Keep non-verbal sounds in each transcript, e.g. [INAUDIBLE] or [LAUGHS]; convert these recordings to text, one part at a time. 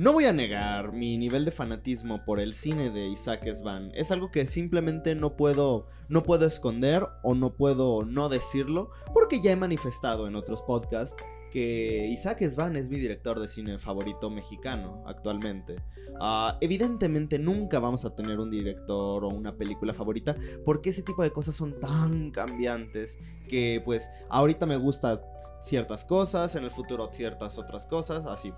No voy a negar mi nivel de fanatismo por el cine de Isaac Svan. Es algo que simplemente no puedo, no puedo esconder o no puedo no decirlo porque ya he manifestado en otros podcasts que Isaac Svan es mi director de cine favorito mexicano actualmente. Ah, evidentemente nunca vamos a tener un director o una película favorita porque ese tipo de cosas son tan cambiantes que pues ahorita me gustan ciertas cosas, en el futuro ciertas otras cosas, así.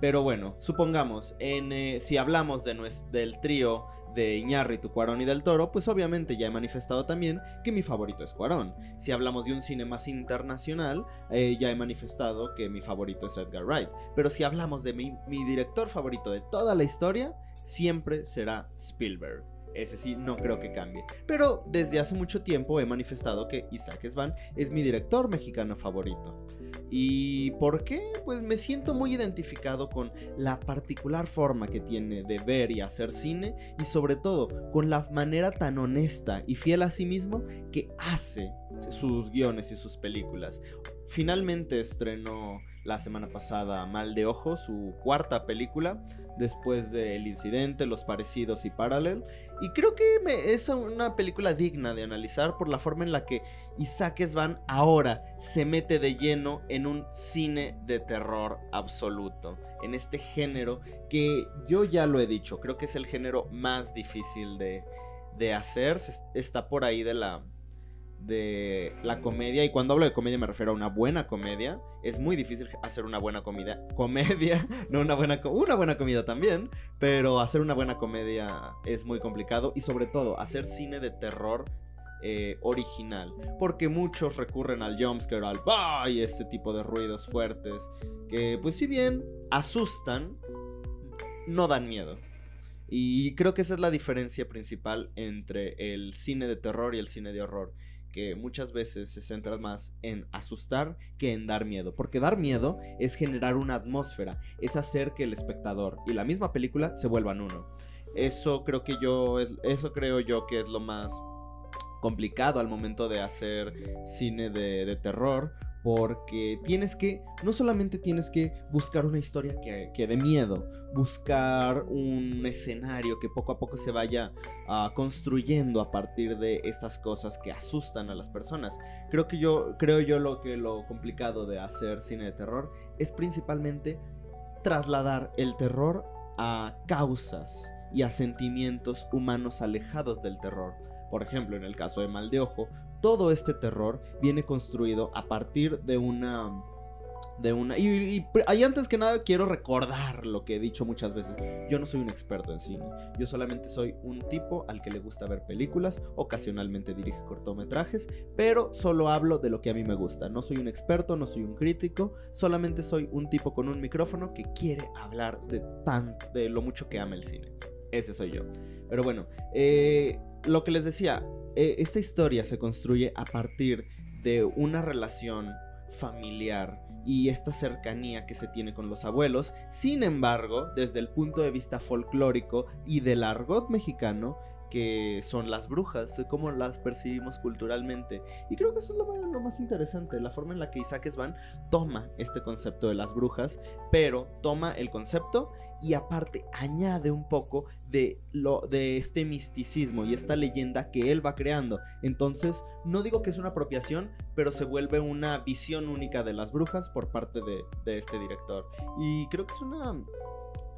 Pero bueno, supongamos, en, eh, si hablamos de del trío de Iñárritu, Cuarón y del Toro, pues obviamente ya he manifestado también que mi favorito es Cuarón. Si hablamos de un cine más internacional, eh, ya he manifestado que mi favorito es Edgar Wright. Pero si hablamos de mi, mi director favorito de toda la historia, siempre será Spielberg. Ese sí, no creo que cambie. Pero desde hace mucho tiempo he manifestado que Isaac Svan es mi director mexicano favorito. ¿Y por qué? Pues me siento muy identificado con la particular forma que tiene de ver y hacer cine y sobre todo con la manera tan honesta y fiel a sí mismo que hace sus guiones y sus películas. Finalmente estrenó la semana pasada Mal de Ojo, su cuarta película, después de El Incidente, Los Parecidos y Parallel. Y creo que es una película digna de analizar por la forma en la que Isaac Svan ahora se mete de lleno en un cine de terror absoluto, en este género que yo ya lo he dicho, creo que es el género más difícil de, de hacer, está por ahí de la de la comedia, y cuando hablo de comedia me refiero a una buena comedia, es muy difícil hacer una buena comedia, [LAUGHS] comedia, no una buena, una buena comida también, pero hacer una buena comedia es muy complicado, y sobre todo hacer cine de terror eh, original, porque muchos recurren al jumpscare, al y este tipo de ruidos fuertes, que pues si bien asustan, no dan miedo. Y creo que esa es la diferencia principal entre el cine de terror y el cine de horror que muchas veces se centra más en asustar que en dar miedo, porque dar miedo es generar una atmósfera, es hacer que el espectador y la misma película se vuelvan uno. Eso creo que yo eso creo yo que es lo más complicado al momento de hacer cine de, de terror porque tienes que, no solamente tienes que buscar una historia que, dé miedo, buscar un escenario que poco a poco se vaya ah, construyendo a partir de estas cosas que asustan a las personas. Creo que yo, creo yo lo que lo complicado de hacer cine de terror es principalmente trasladar el terror a causas y a sentimientos humanos alejados del terror. Por ejemplo, en el caso de Mal de Ojo, todo este terror viene construido a partir de una de una. Y, y, antes que nada quiero recordar lo que he dicho muchas veces. Yo no soy un experto en cine. Yo solamente soy un tipo al que le gusta ver películas. Ocasionalmente dirige cortometrajes. Pero solo hablo de lo que a mí me gusta. No soy un experto, no soy un crítico. Solamente soy un tipo con un micrófono que quiere hablar de tan. de lo mucho que ama el cine. Ese soy yo. Pero bueno, eh, lo que les decía, eh, esta historia se construye a partir de una relación familiar y esta cercanía que se tiene con los abuelos. Sin embargo, desde el punto de vista folclórico y del argot mexicano, son las brujas, cómo las percibimos culturalmente. Y creo que eso es lo más, interesante, la forma en la que Isaac Svan toma este concepto de las brujas, pero toma el concepto y aparte añade un poco de, lo, de este misticismo y esta leyenda que él va creando. Entonces, no digo que es una apropiación, pero se vuelve una visión única de las brujas por parte de, de este director. Y creo que es una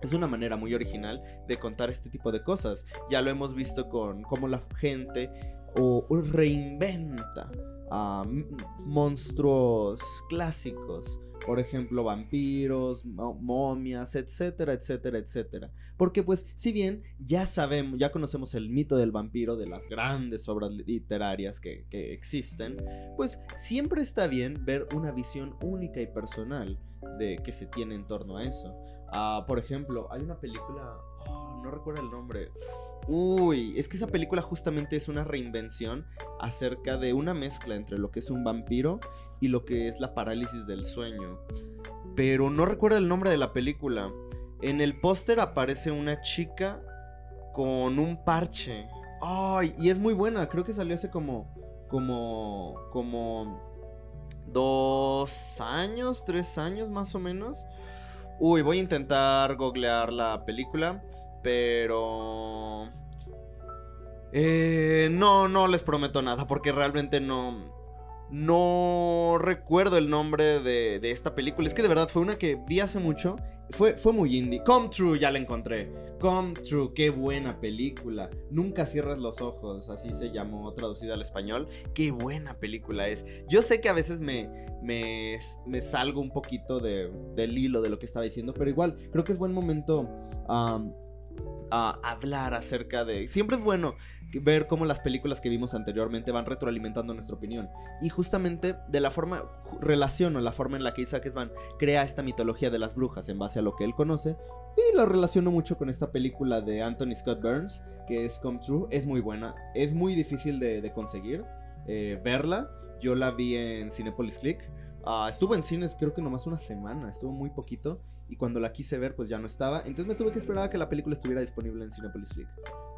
es una manera muy original de contar este tipo de cosas. Ya lo hemos visto con cómo la gente o reinventa a monstruos clásicos. Por ejemplo, vampiros, momias, etcétera, etcétera, etcétera. Porque pues, si bien ya sabemos, ya conocemos el mito del vampiro de las grandes obras literarias que, que existen, pues siempre está bien ver una visión única y personal de que se tiene en torno a eso. Ah, por ejemplo, hay una película, oh, no recuerdo el nombre. Uy, es que esa película justamente es una reinvención acerca de una mezcla entre lo que es un vampiro y lo que es la parálisis del sueño. Pero no recuerdo el nombre de la película. En el póster aparece una chica con un parche. Ay, y es muy buena, creo que salió hace como como como dos años, tres años más o menos. Uy, voy a intentar googlear la película, pero... Eh, no, no les prometo nada, porque realmente no... No recuerdo el nombre de, de, esta película. Es que de verdad fue una que vi hace mucho. Fue, fue muy indie. Come True, ya la encontré. Come True, qué buena película. Nunca cierras los ojos, así se llamó traducida al español. Qué buena película es. Yo sé que a veces me, me, me salgo un poquito de, del hilo de lo que estaba diciendo, pero igual creo que es buen momento a hablar acerca de... Siempre es bueno ver cómo las películas que vimos anteriormente van retroalimentando nuestra opinión. Y justamente de la forma, relaciono la forma en la que Isaac Svan crea esta mitología de las brujas en base a lo que él conoce. Y lo relaciono mucho con esta película de Anthony Scott Burns, que es Come True. Es muy buena, es muy difícil de, conseguir eh, verla. Yo la vi en Cinepolis Click. Uh, estuvo en cines creo que nomás una semana, estuvo muy poquito y cuando la quise ver pues ya no estaba. Entonces me tuve que esperar a que la película estuviera disponible en Cinepolis Click.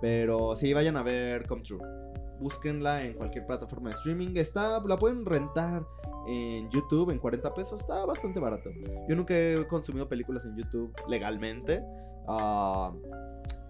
Pero sí, vayan a ver Come True. Búsquenla en cualquier plataforma de streaming. Está, la pueden rentar en YouTube en 40 pesos. Está bastante barato. Yo nunca he consumido películas en YouTube legalmente. Uh,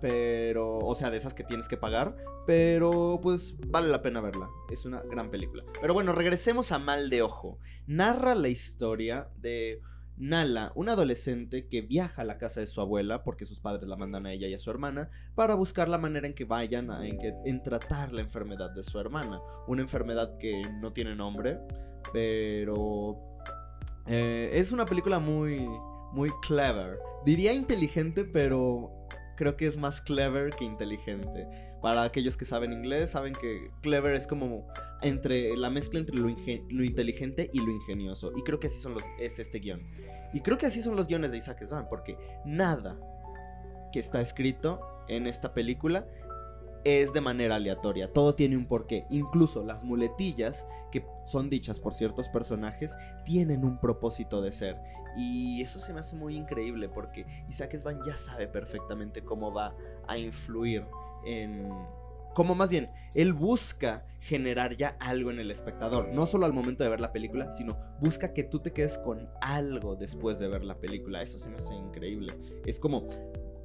pero, o sea, de esas que tienes que pagar. Pero, pues, vale la pena verla. Es una gran película. Pero bueno, regresemos a Mal de Ojo. Narra la historia de Nala, una adolescente que viaja a la casa de su abuela porque sus padres la mandan a ella y a su hermana para buscar la manera en que vayan a, en, tratar la enfermedad de su hermana. Una enfermedad que no tiene nombre, pero eh, es una película muy, muy clever. Diría inteligente, pero creo que es más clever que inteligente. Para aquellos que saben inglés, saben que clever es como entre la mezcla entre lo, inteligente y lo ingenioso. Y creo que así son los, es este guion. Y creo que así son los guiones de Isaac Svan, porque nada que está escrito en esta película es de manera aleatoria, todo tiene un porqué, incluso las muletillas que son dichas por ciertos personajes tienen un propósito de ser y eso se me hace muy increíble porque Isaac Svan ya sabe perfectamente cómo va a influir en como más bien, él busca generar ya algo en el espectador, no solo al momento de ver la película, sino busca que tú te quedes con algo después de ver la película. Eso se me hace increíble. Es como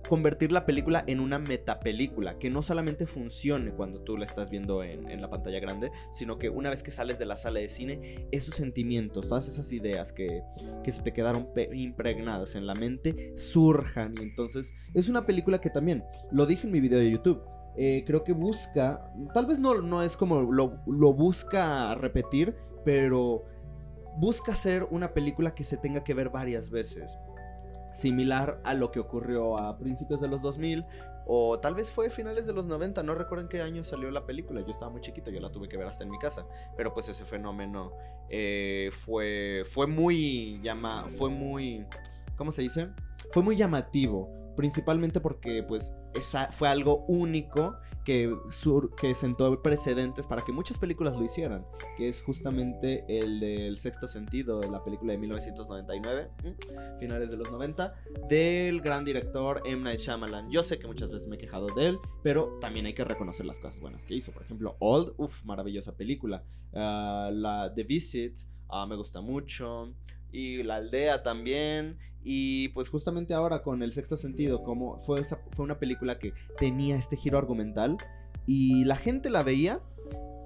convertir la película en una metapelícula, que no solamente funcione cuando tú la estás viendo en, la pantalla grande, sino que una vez que sales de la sala de cine, esos sentimientos, todas esas ideas que, que se te quedaron impregnadas en la mente, surjan. Y entonces es una película que también, lo dije en mi video de YouTube, eh, creo que busca, tal vez no, no es como lo, busca repetir, pero busca ser una película que se tenga que ver varias veces similar a lo que ocurrió a principios de los 2000 o tal vez fue finales de los 90, no recuerdo en qué año salió la película, yo estaba muy chiquito, yo la tuve que ver hasta en mi casa, pero pues ese fenómeno eh, fue, fue muy, llama, fue muy, ¿cómo se dice? Fue muy llamativo, principalmente porque pues esa fue algo único que, que sentó precedentes para que muchas películas lo hicieran, que es justamente el del sexto sentido, la película de 1999, finales de los 90, del gran director M. Night Shyamalan. Yo sé que muchas veces me he quejado de él, pero también hay que reconocer las cosas buenas que hizo. Por ejemplo, Old, uff, maravillosa película. Ah, la The Visit, ah, me gusta mucho. Y La Aldea también. Y pues justamente ahora con el sexto sentido, como fue, fue una película que tenía este giro argumental y la gente la veía,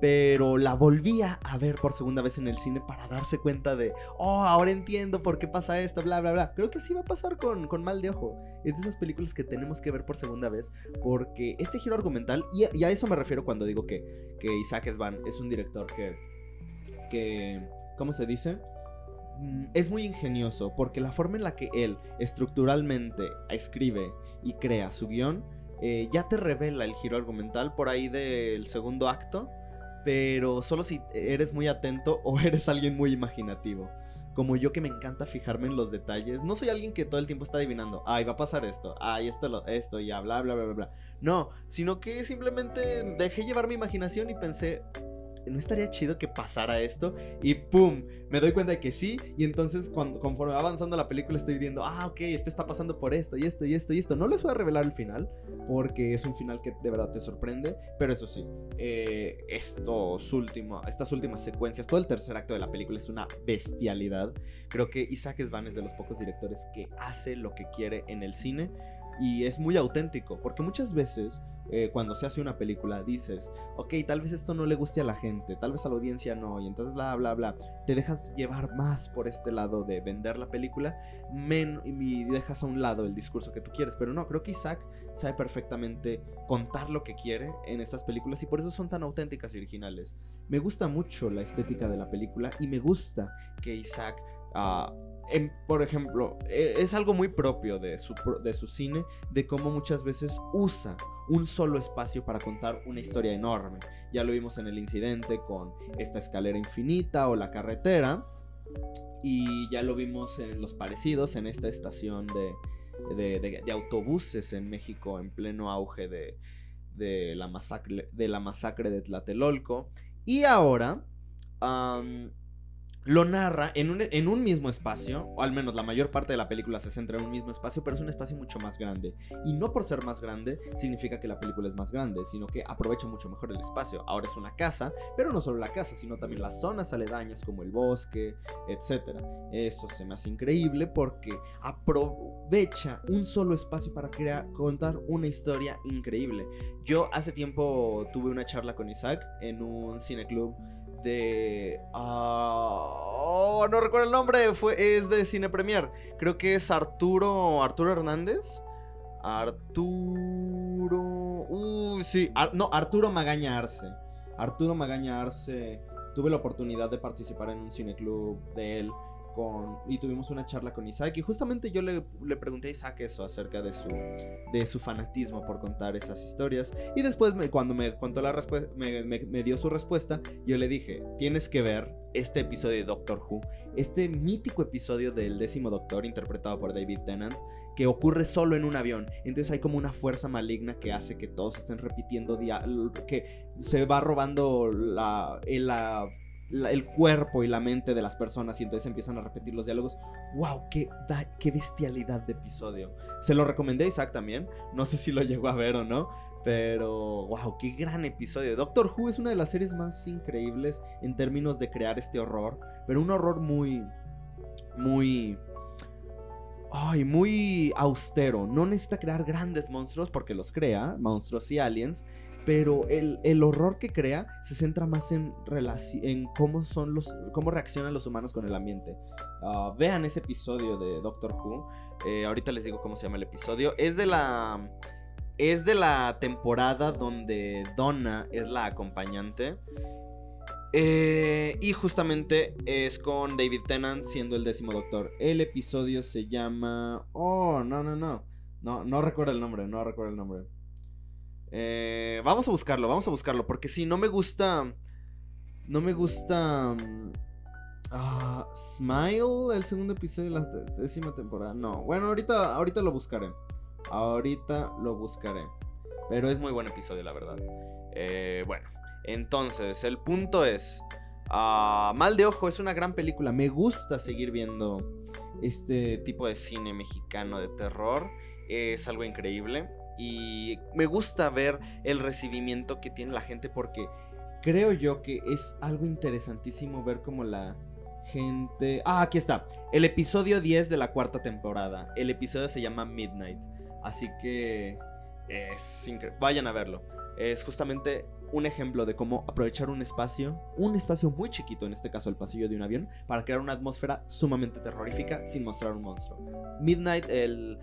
pero la volvía a ver por segunda vez en el cine para darse cuenta de, oh, ahora entiendo por qué pasa esto, bla, bla, bla. Creo que así va a pasar con, con Mal de Ojo. Es de esas películas que tenemos que ver por segunda vez porque este giro argumental, y, a eso me refiero cuando digo que, que Isaac Svan es un director que, que, ¿cómo se dice? Mm, es muy ingenioso porque la forma en la que él estructuralmente escribe y crea su guion eh, ya te revela el giro argumental por ahí del segundo acto, pero solo si eres muy atento o [LAUGHS] eres alguien muy imaginativo. Como yo que me encanta fijarme en los detalles. No soy alguien que todo el tiempo está adivinando, ay, va a pasar esto, ay, esto, esto, ya, bla, bla, bla, bla, bla. No, sino que simplemente dejé llevar mi imaginación y pensé, no estaría chido que pasara esto y pum, me doy cuenta de que sí y entonces cuando conforme va avanzando la película estoy viendo, ah, ok, este está pasando por esto y esto y esto y esto. No les voy a revelar el final porque es un final que de verdad te sorprende, pero eso sí, eh, estos estas últimas secuencias, todo el tercer acto de la película es una bestialidad. Creo que Isaac Svan es de los pocos directores que hace lo que quiere en el cine y es muy auténtico, porque muchas veces eh, cuando se hace una película dices, ok, tal vez esto no le guste a la gente, tal vez a la audiencia no, y entonces bla, bla, bla, te dejas llevar más por este lado de vender la película men y dejas a un lado el discurso que tú quieres, pero no, creo que Isaac sabe perfectamente contar lo que quiere en estas películas y por eso son tan auténticas y originales. Me gusta mucho la estética de la película y me gusta que Isaac... Uh, por ejemplo, e, es algo muy propio de su, de su cine, de cómo muchas veces usa un solo espacio para contar una historia enorme. Ya lo vimos en el incidente con esta escalera infinita o la carretera. Y ya lo vimos en los parecidos, en esta estación de, autobuses en México en pleno auge de, la, masacre, de la masacre de Tlatelolco. Y ahora lo narra en un, en un, mismo espacio, o al menos la mayor parte de la película se centra en un mismo espacio, pero es un espacio mucho más grande. Y no por ser más grande significa que la película es más grande, sino que aprovecha mucho mejor el espacio. Ahora es una casa, pero no solo la casa, sino también las zonas aledañas como el bosque, etc. Eso se me hace increíble porque aprovecha un solo espacio para crear, contar una historia increíble. Yo hace tiempo tuve una charla con Isaac en un cineclub de... Uh, no recuerdo el nombre, fue, es de Cine Premier. Creo que es Arturo, Arturo Hernández. Arturo... Uh, sí, no, Arturo Magaña Arce. Arturo Magaña Arce. Tuve la oportunidad de participar en un cineclub de él y tuvimos una charla con Isaac y justamente yo le, pregunté a Isaac eso acerca de su, de su fanatismo por contar esas historias y después cuando me contó la respuesta, me, dio su respuesta, yo le dije, tienes que ver este episodio de Doctor Who, este mítico episodio del décimo Doctor interpretado por David Tennant, que ocurre solo en un avión. Entonces hay como una fuerza maligna que hace que todos estén repitiendo, que se va robando la, el cuerpo y la mente de las personas y entonces empiezan a repetir los diálogos. ¡Wow! ¡Qué, qué bestialidad de episodio! Se lo recomendé a Isaac también. No sé si lo llegó a ver o no. Pero, wow, qué gran episodio. Doctor Who es una de las series más increíbles en términos de crear este horror. Pero un horror muy, muy... Ay, muy austero. No necesita crear grandes monstruos porque los crea, monstruos y aliens pero el, horror que crea se centra más en, en cómo, son los, cómo reaccionan los humanos con el ambiente. Ah, vean ese episodio de Doctor Who. Eh, ahorita les digo cómo se llama el episodio. Es de la. Es de la temporada donde Donna es la acompañante. Eh, y justamente es con David Tennant siendo el décimo doctor. El episodio se llama. Oh, no, no, no. No, no recuerdo el nombre, no recuerdo el nombre. Eh, vamos a buscarlo, vamos a buscarlo. Porque si no me gusta. No me gusta. Ah, Smile, el segundo episodio de la décima temporada. No, bueno, ahorita, ahorita lo buscaré. Ahorita lo buscaré. Pero es muy buen episodio, la verdad. Eh, bueno, entonces, el punto es. Ah, Mal de Ojo es una gran película. Me gusta seguir viendo este tipo de cine mexicano de terror. Es algo increíble. Y me gusta ver el recibimiento que tiene la gente porque creo yo que es algo interesantísimo ver cómo la gente... Ah, aquí está. El episodio 10 de la cuarta temporada. El episodio se llama Midnight. Así que... Es increíble. Vayan a verlo. Es justamente un ejemplo de cómo aprovechar un espacio, un espacio muy chiquito, en este caso el pasillo de un avión, para crear una atmósfera sumamente terrorífica sin mostrar un monstruo. Midnight, el,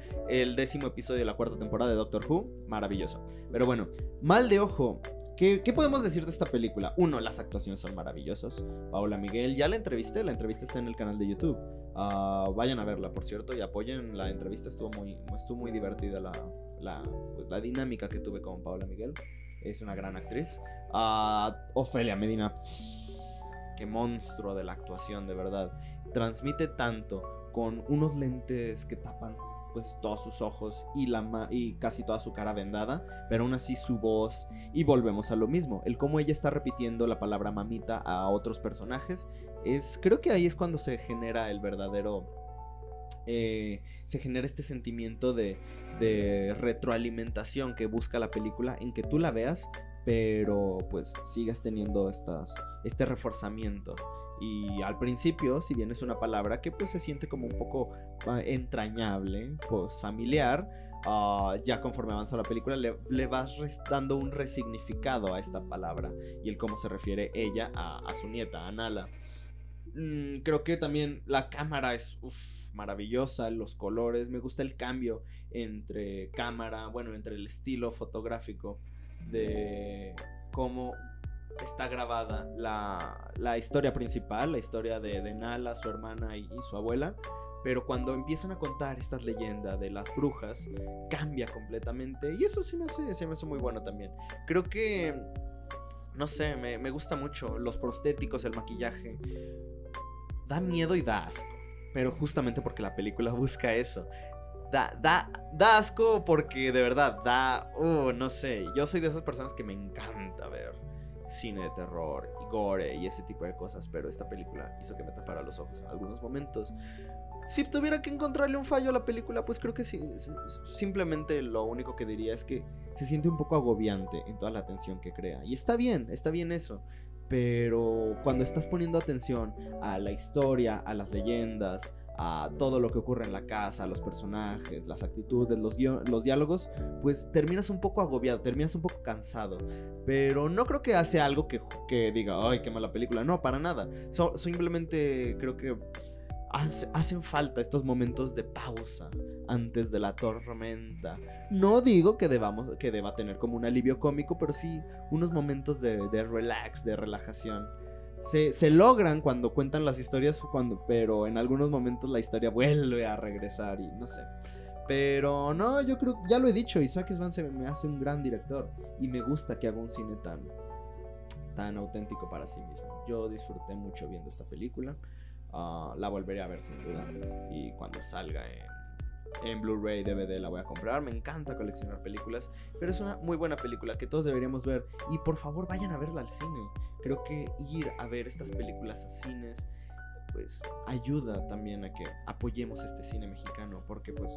décimo episodio de la cuarta temporada de Doctor Who, maravilloso. Pero bueno, mal de ojo. ¿Qué, podemos decir de esta película? Uno, las actuaciones son maravillosas. Paula Miguel, ya la entrevisté, la entrevista está en el canal de YouTube. Ah, vayan a verla, por cierto, y apoyen la entrevista, estuvo muy, estuvo muy divertida la, la, pues, la dinámica que tuve con Paula Miguel es una gran actriz. Ofelia Medina, qué monstruo de la actuación, de verdad. Transmite tanto con unos lentes que tapan pues todos sus ojos y, la y casi toda su cara vendada, pero aún así su voz y volvemos a lo mismo, el cómo ella está repitiendo la palabra mamita a otros personajes, es creo que ahí es cuando se genera el verdadero eh, se genera este sentimiento de, retroalimentación que busca la película en que tú la veas, pero pues sigas teniendo este reforzamiento. Y al principio, si bien es una palabra que pues se siente como un poco ah, entrañable, pues familiar, ah, ya conforme avanza la película le, vas dando un resignificado a esta palabra y el cómo se refiere ella a, su nieta, a Nala. Mm, creo que también la cámara es maravillosa, los colores, me gusta el cambio entre cámara, bueno, entre el estilo fotográfico de cómo está grabada la, historia principal, la historia de, Nala, su hermana y, su abuela. Pero cuando empiezan a contar estas leyendas de las brujas, cambia completamente. Y eso sí me hace, se me hace muy bueno también. Creo que, no sé, me, me gusta mucho. Los prostéticos, el maquillaje. Da miedo y da asco. Pero justamente porque la película [LAUGHS] busca eso. Da, da, da asco porque de verdad da. Uh, no sé. Yo soy de esas personas que me encanta ver cine de terror y gore y ese tipo de cosas, pero esta película hizo que me tapara los ojos en algunos momentos. Si tuviera que encontrarle un fallo a la película, pues creo que sí, simplemente lo único que diría es que se siente un poco agobiante en toda la atención que crea. Y está bien, está bien eso. Pero cuando estás poniendo atención a la historia, a las leyendas, a todo lo que ocurre en la casa, los personajes, las actitudes, los, los diálogos, pues terminas un poco agobiado, terminas un poco cansado. Pero no creo que hace algo que, que diga, ay, qué mala película. No, para nada. simplemente creo que hacen falta estos momentos de pausa antes de la tormenta. No digo que, debamos, que deba tener como un alivio cómico, pero sí unos momentos de, relax, de relajación se, logran cuando cuentan las historias, cuando, pero en algunos momentos la historia vuelve a regresar y no sé. Pero no, yo creo, ya lo he dicho, Isaac Svan se me hace un gran director y me gusta que haga un cine tan, tan auténtico para sí mismo. Yo disfruté mucho viendo esta película, ah, la volveré a ver sin duda y cuando salga en en Blu-ray, DVD la voy a comprar. Me encanta coleccionar películas, pero es una muy buena película que todos deberíamos ver. Y por favor vayan a verla al cine. Creo que ir a ver estas películas a cines, pues ayuda también a que apoyemos este cine mexicano, porque pues...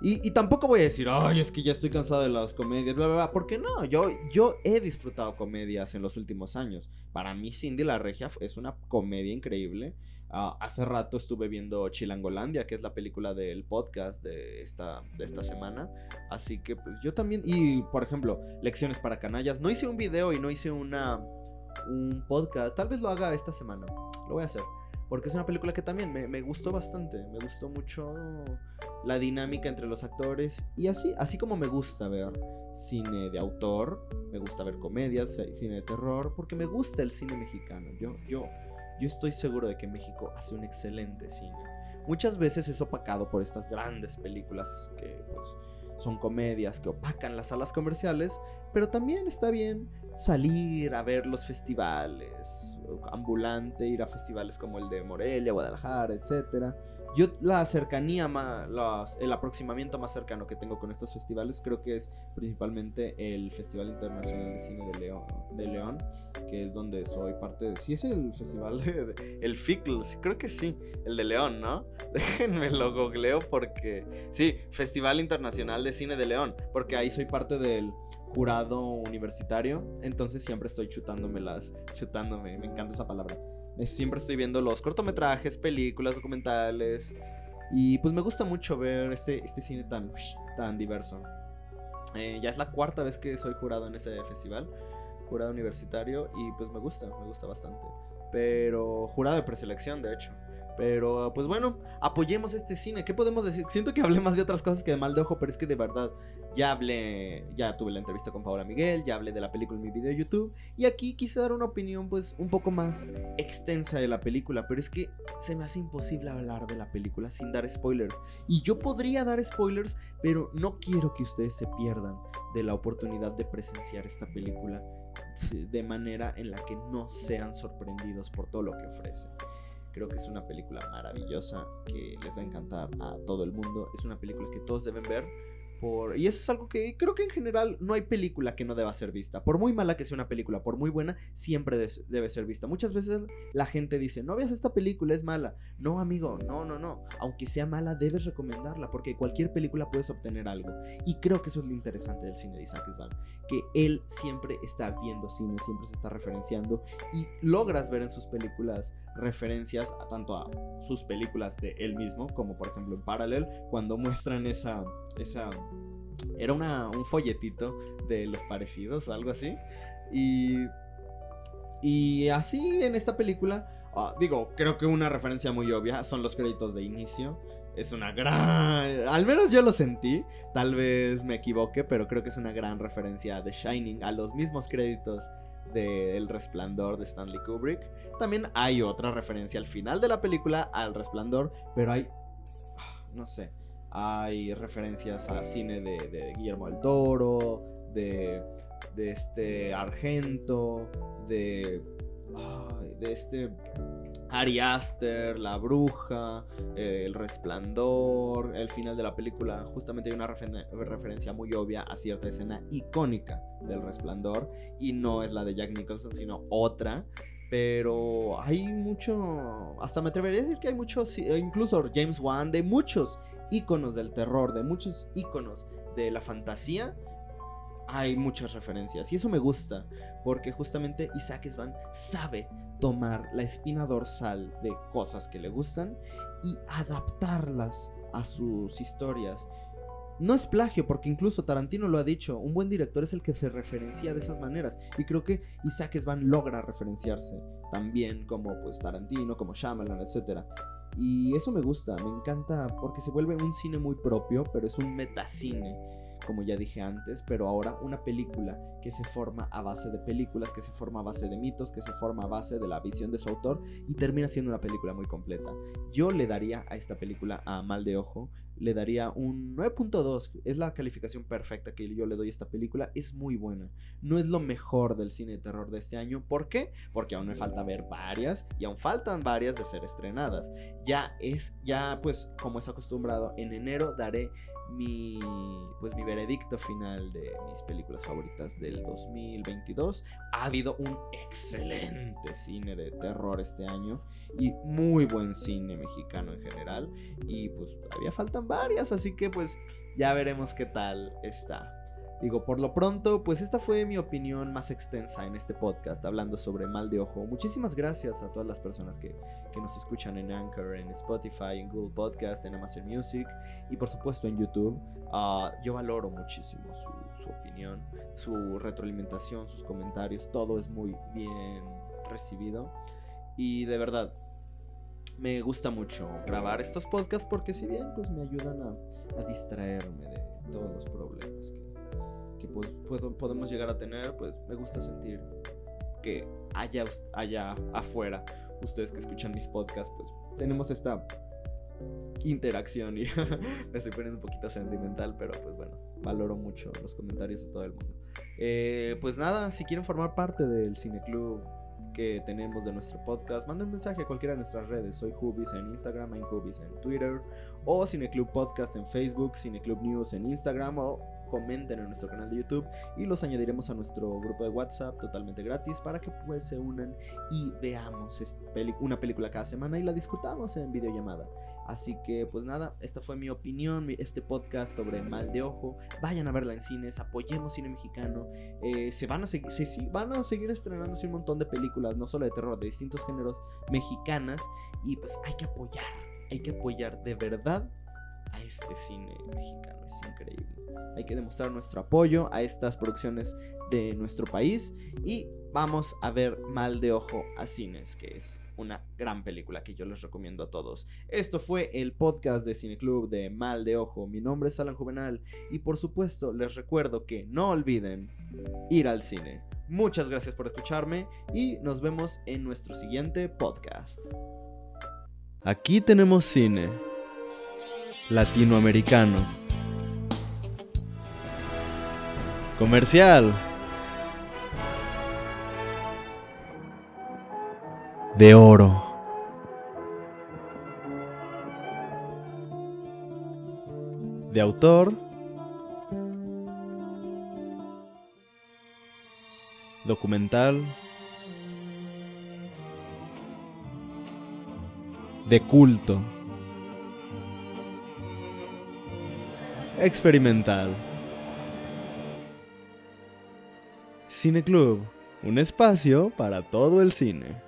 Y, tampoco voy a decir, ay, es que ya estoy cansado de las comedias, bla, bla, bla. Porque no, yo, yo he disfrutado comedias en los últimos años. Para mí, Cindy la Regia es una comedia increíble. Ah, hace rato estuve viendo Chilangolandia, que es la película del podcast de esta, de esta semana. Así que pues yo también. Y por ejemplo, Lecciones para Canallas. No hice un video y no hice una, un podcast. Tal vez lo haga esta semana. Lo voy a hacer. Porque es una película que también me, me gustó bastante. Me gustó mucho la dinámica entre los actores. Y así, así como me gusta ver cine de autor, me gusta ver comedias, cine de terror, porque me gusta el cine mexicano. Yo, yo yo estoy seguro de que México hace un excelente cine. Muchas veces es opacado por estas grandes películas que pues, son comedias que opacan las salas comerciales, pero también está bien salir a ver los festivales, ambulante, ir a festivales como el de Morelia, Guadalajara, etcétera yo la cercanía, el aproximamiento más cercano que tengo con estos festivales creo que es principalmente el Festival Internacional de Cine de León, de León que es donde soy parte de... Sí, es el festival de... el FICLS, creo que sí, el de León, ¿no? [LAUGHS] Déjenme lo googleo porque... Sí, Festival Internacional de Cine de León, porque ahí soy parte del jurado universitario, entonces siempre estoy chutándome las... chutándome, me encanta esa palabra Siempre estoy viendo los cortometrajes, películas, documentales. Y pues me gusta mucho ver este, este cine tan, tan diverso. Eh, ya es la cuarta vez que soy jurado en ese festival, jurado universitario, y pues me gusta, me gusta bastante. Pero jurado de preselección, de hecho. Pero pues bueno, apoyemos este cine. ¿Qué podemos decir? Siento que hablé más de otras cosas que de mal de ojo, pero es que de verdad ya hablé, ya tuve la entrevista con Paola Miguel, ya hablé de la película en mi video de YouTube y aquí quise dar una opinión pues un poco más extensa de la película, pero es que se me hace imposible hablar de la película sin dar spoilers. Y yo podría dar spoilers, pero no quiero que ustedes se pierdan de la oportunidad de presenciar esta película de manera en la que no sean sorprendidos por todo lo que ofrece. Creo que es una película maravillosa que les va a encantar a todo el mundo. Es una película que todos deben ver y eso es algo que creo que en general no hay película que no deba ser vista. Por muy mala que sea una película, por muy buena, siempre debe ser vista. Muchas veces la gente dice, no veas esta película, es mala. No, amigo, no, no, no. Aunque sea mala, debes recomendarla porque cualquier película puedes obtener algo. Y creo que eso es lo interesante del cine de Isaac Svan. Que él siempre está viendo cine, siempre se está referenciando y logras ver en sus películas referencias a, tanto a sus películas de él mismo, como por ejemplo en Parallel, cuando muestran esa, esa era un folletito de los parecidos o algo así. Y, y así en esta película, ah, digo, creo que una referencia muy obvia son los créditos de inicio. Es una gran... Al menos yo lo sentí. Tal vez me equivoque, pero creo que es una gran referencia The Shining, a los mismos créditos de El Resplandor de Stanley Kubrick. También hay otra referencia al final de la película al Resplandor, pero hay... No sé. Hay referencias al cine de, Guillermo del Toro, de, de este Argento, de, de este Ari Aster, La Bruja, eh, El Resplandor, el final de la película. Justamente hay una referencia muy obvia a cierta escena icónica del Resplandor. Y no es la de Jack Nicholson, sino otra. Pero hay mucho. Hasta me atrevería a decir que hay muchos. Incluso James Wan, de muchos íconos del terror, de muchos íconos de la fantasía, hay muchas referencias. Y eso me gusta, porque justamente Isaac Svan sabe tomar la espina dorsal de cosas que le gustan y adaptarlas a sus historias. No es plagio, porque incluso Tarantino lo ha dicho, un buen director es el que se referencia de esas maneras. Y creo que Isaac Svan logra referenciarse también como pues Tarantino, como Shyamalan, etc. Y eso me gusta, me encanta porque se vuelve un cine muy propio, pero es un metacine, como ya dije antes, pero ahora una película que se forma a base de películas, que se forma a base de mitos, que se forma a base de la visión de su autor y termina siendo una película muy completa. Yo le daría a esta película a Mal de Ojo le daría un 9.2. Es la calificación perfecta que yo le doy a esta película. Es muy buena. No es lo mejor del cine de terror de este año. ¿Por qué? Porque aún me falta ver varias y aún faltan varias de ser estrenadas. Ya es, ya pues como es acostumbrado, en enero daré mi pues mi veredicto final de mis películas favoritas del 2022. Ha habido un excelente cine de terror este año y muy buen cine mexicano en general y pues todavía faltan varias, así que pues ya veremos qué tal está. Digo, por lo pronto, pues esta fue mi opinión más extensa en este podcast, hablando sobre mal de ojo. Muchísimas gracias a todas las personas que, nos escuchan en Anchor, en Spotify, en Google Podcast, en Amazon Music y por supuesto en YouTube. Ah, yo valoro muchísimo su, su opinión, su retroalimentación, sus comentarios, todo es muy bien recibido. Y de verdad, me gusta mucho grabar estos podcasts porque si bien pues me ayudan a, a distraerme de todos los problemas que que pues, podemos llegar a tener, pues me gusta sentir que haya, allá afuera, ustedes que escuchan mis podcasts, pues tenemos esta interacción y [LAUGHS] me estoy poniendo un poquito sentimental, pero pues bueno, valoro mucho los comentarios de todo el mundo. Eh, pues nada, si quieren formar parte del Cineclub que tenemos de nuestro podcast, manden un mensaje a cualquiera de nuestras redes. Soy Hubis en Instagram, Hubis en Twitter, o Cineclub Podcast en Facebook, Cineclub News en Instagram, o comenten en nuestro canal de YouTube y los añadiremos a nuestro grupo de WhatsApp totalmente gratis para que pues se unan y veamos una película cada semana y la discutamos en videollamada. Así que pues nada, esta fue mi opinión, este podcast sobre Mal de Ojo. Vayan a verla en cines, apoyemos cine mexicano. Eh, se van a seguir, van a seguir estrenándose un montón de películas, no solo de terror, de distintos géneros mexicanas. Y pues hay que apoyar, hay que apoyar de verdad a este cine mexicano. Es increíble. Hay que demostrar nuestro apoyo a estas producciones de nuestro país y vamos a ver Mal de Ojo a Cines, que es una gran película que yo les recomiendo a todos. Esto fue el podcast de Cine Club de Mal de Ojo. Mi nombre es Alan Juvenal y por supuesto les recuerdo que no olviden ir al cine. Muchas gracias por escucharme y nos vemos en nuestro siguiente podcast. Aquí tenemos cine latinoamericano. Comercial. De oro. De autor. Documental. De culto. Experimental. Cine Club, un espacio para todo el cine.